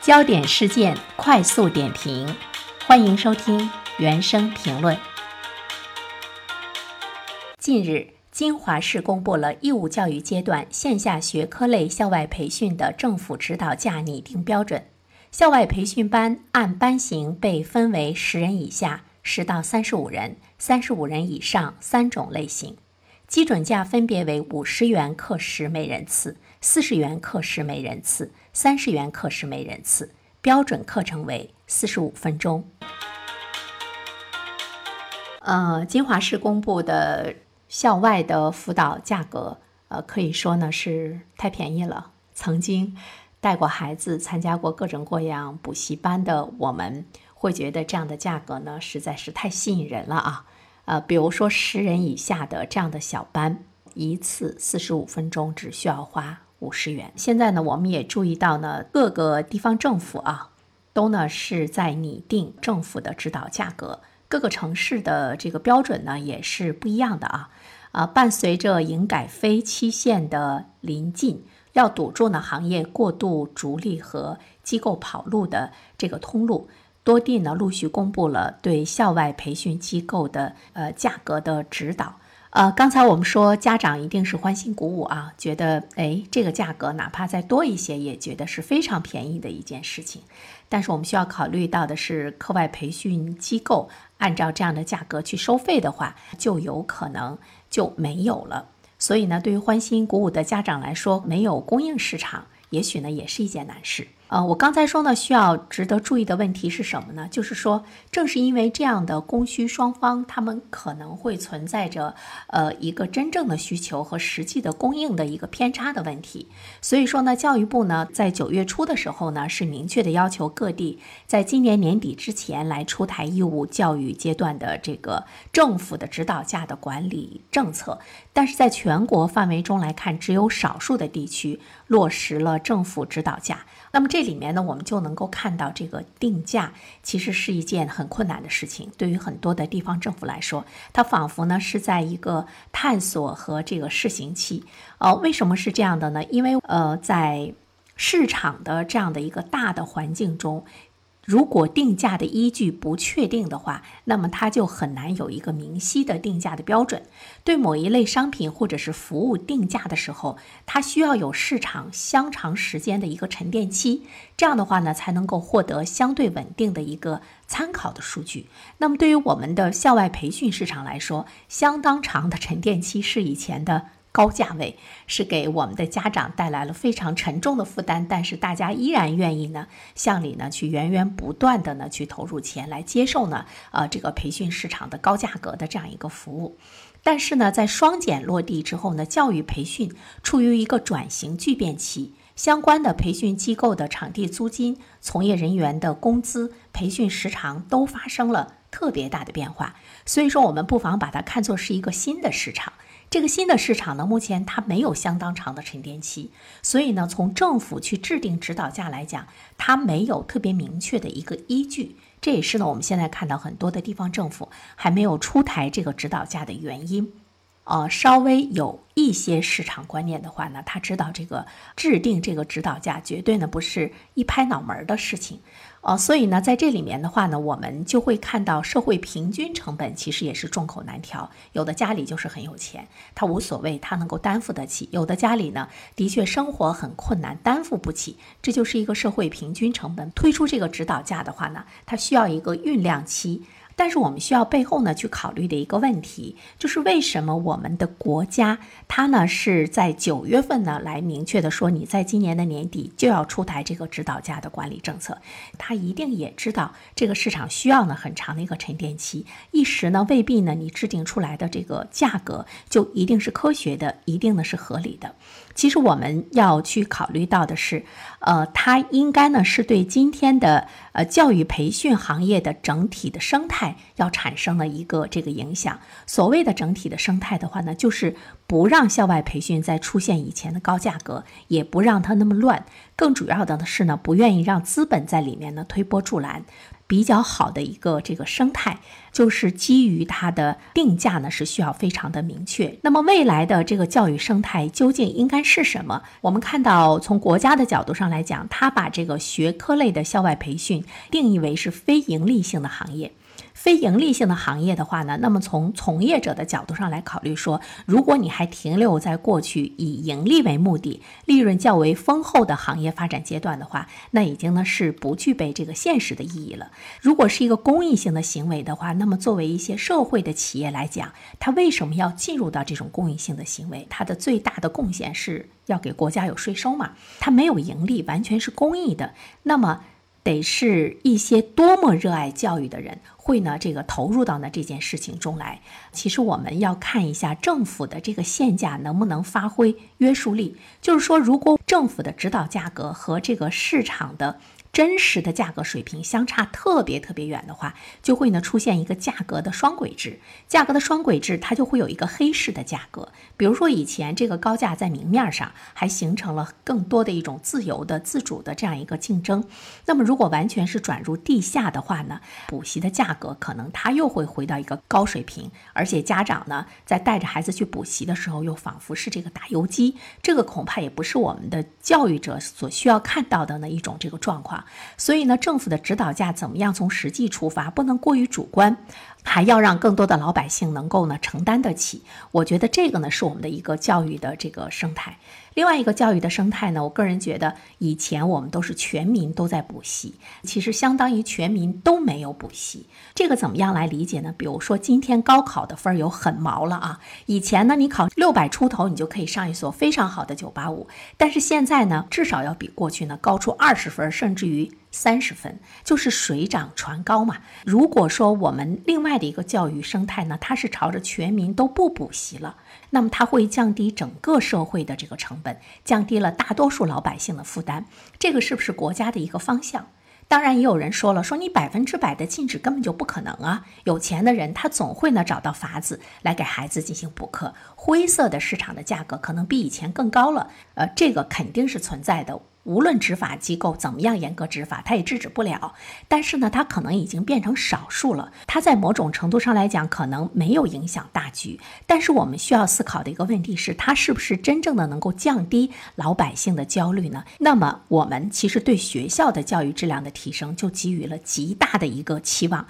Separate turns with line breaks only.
焦点事件快速点评，欢迎收听原声评论。近日，金华市公布了义务教育阶段线下学科类校外培训的政府指导价拟定标准。校外培训班按班型被分为十人以下、十到三十五人、三十五人以上三种类型，基准价分别为五十元课时每人次。四十元课时每人次，三十元课时每人次，标准课程为四十五分钟。呃，金华市公布的校外的辅导价格，呃，可以说呢是太便宜了。曾经带过孩子、参加过各种各样补习班的我们，会觉得这样的价格呢实在是太吸引人了啊！呃，比如说十人以下的这样的小班，一次四十五分钟只需要花。五十元。现在呢，我们也注意到呢，各个地方政府啊，都呢是在拟定政府的指导价格。各个城市的这个标准呢也是不一样的啊。啊，伴随着营改非期限的临近，要堵住呢行业过度逐利和机构跑路的这个通路，多地呢陆续公布了对校外培训机构的呃价格的指导。呃，刚才我们说家长一定是欢欣鼓舞啊，觉得哎，这个价格哪怕再多一些，也觉得是非常便宜的一件事情。但是我们需要考虑到的是，课外培训机构按照这样的价格去收费的话，就有可能就没有了。所以呢，对于欢欣鼓舞的家长来说，没有供应市场，也许呢也是一件难事。呃，我刚才说呢，需要值得注意的问题是什么呢？就是说，正是因为这样的供需双方，他们可能会存在着呃一个真正的需求和实际的供应的一个偏差的问题。所以说呢，教育部呢在九月初的时候呢，是明确的要求各地在今年年底之前来出台义务教育阶段的这个政府的指导价的管理政策。但是在全国范围中来看，只有少数的地区落实了政府指导价。那么这里面呢，我们就能够看到，这个定价其实是一件很困难的事情。对于很多的地方政府来说，它仿佛呢是在一个探索和这个试行期。呃，为什么是这样的呢？因为呃，在市场的这样的一个大的环境中。如果定价的依据不确定的话，那么它就很难有一个明晰的定价的标准。对某一类商品或者是服务定价的时候，它需要有市场相长时间的一个沉淀期，这样的话呢，才能够获得相对稳定的一个参考的数据。那么对于我们的校外培训市场来说，相当长的沉淀期是以前的。高价位是给我们的家长带来了非常沉重的负担，但是大家依然愿意呢向里呢去源源不断的呢去投入钱来接受呢呃这个培训市场的高价格的这样一个服务。但是呢，在双减落地之后呢，教育培训处于一个转型巨变期，相关的培训机构的场地租金、从业人员的工资、培训时长都发生了特别大的变化。所以说，我们不妨把它看作是一个新的市场。这个新的市场呢，目前它没有相当长的沉淀期，所以呢，从政府去制定指导价来讲，它没有特别明确的一个依据。这也是呢，我们现在看到很多的地方政府还没有出台这个指导价的原因。呃，稍微有一些市场观念的话呢，他知道这个制定这个指导价绝对呢不是一拍脑门儿的事情。哦，所以呢，在这里面的话呢，我们就会看到社会平均成本其实也是众口难调。有的家里就是很有钱，他无所谓，他能够担负得起；有的家里呢，的确生活很困难，担负不起。这就是一个社会平均成本。推出这个指导价的话呢，它需要一个酝酿期。但是我们需要背后呢去考虑的一个问题，就是为什么我们的国家它呢是在九月份呢来明确的说，你在今年的年底就要出台这个指导价的管理政策，它一定也知道这个市场需要呢很长的一个沉淀期，一时呢未必呢你制定出来的这个价格就一定是科学的，一定呢是合理的。其实我们要去考虑到的是，呃，它应该呢是对今天的呃教育培训行业的整体的生态。要产生了一个这个影响。所谓的整体的生态的话呢，就是不让校外培训再出现以前的高价格，也不让它那么乱。更主要的是呢，不愿意让资本在里面呢推波助澜。比较好的一个这个生态，就是基于它的定价呢是需要非常的明确。那么未来的这个教育生态究竟应该是什么？我们看到从国家的角度上来讲，它把这个学科类的校外培训定义为是非盈利性的行业。非盈利性的行业的话呢，那么从从业者的角度上来考虑说，如果你还停留在过去以盈利为目的、利润较为丰厚的行业发展阶段的话，那已经呢是不具备这个现实的意义了。如果是一个公益性的行为的话，那么作为一些社会的企业来讲，它为什么要进入到这种公益性的行为？它的最大的贡献是要给国家有税收嘛？它没有盈利，完全是公益的。那么。得是一些多么热爱教育的人会呢？这个投入到呢这件事情中来。其实我们要看一下政府的这个限价能不能发挥约束力。就是说，如果政府的指导价格和这个市场的。真实的价格水平相差特别特别远的话，就会呢出现一个价格的双轨制。价格的双轨制，它就会有一个黑市的价格。比如说以前这个高价在明面上还形成了更多的一种自由的、自主的这样一个竞争。那么如果完全是转入地下的话呢，补习的价格可能它又会回到一个高水平，而且家长呢在带着孩子去补习的时候，又仿佛是这个打游击。这个恐怕也不是我们的教育者所需要看到的呢一种这个状况。所以呢，政府的指导价怎么样从实际出发，不能过于主观，还要让更多的老百姓能够呢承担得起。我觉得这个呢是我们的一个教育的这个生态。另外一个教育的生态呢，我个人觉得以前我们都是全民都在补习，其实相当于全民都没有补习。这个怎么样来理解呢？比如说今天高考的分儿有很毛了啊，以前呢你考六百出头，你就可以上一所非常好的九八五，但是现在呢至少要比过去呢高出二十分，甚至于。三十分就是水涨船高嘛。如果说我们另外的一个教育生态呢，它是朝着全民都不补习了，那么它会降低整个社会的这个成本，降低了大多数老百姓的负担。这个是不是国家的一个方向？当然，也有人说了，说你百分之百的禁止根本就不可能啊。有钱的人他总会呢找到法子来给孩子进行补课，灰色的市场的价格可能比以前更高了。呃，这个肯定是存在的。无论执法机构怎么样严格执法，它也制止不了。但是呢，它可能已经变成少数了。它在某种程度上来讲，可能没有影响大局。但是我们需要思考的一个问题是，它是不是真正的能够降低老百姓的焦虑呢？那么，我们其实对学校的教育质量的提升就给予了极大的一个期望。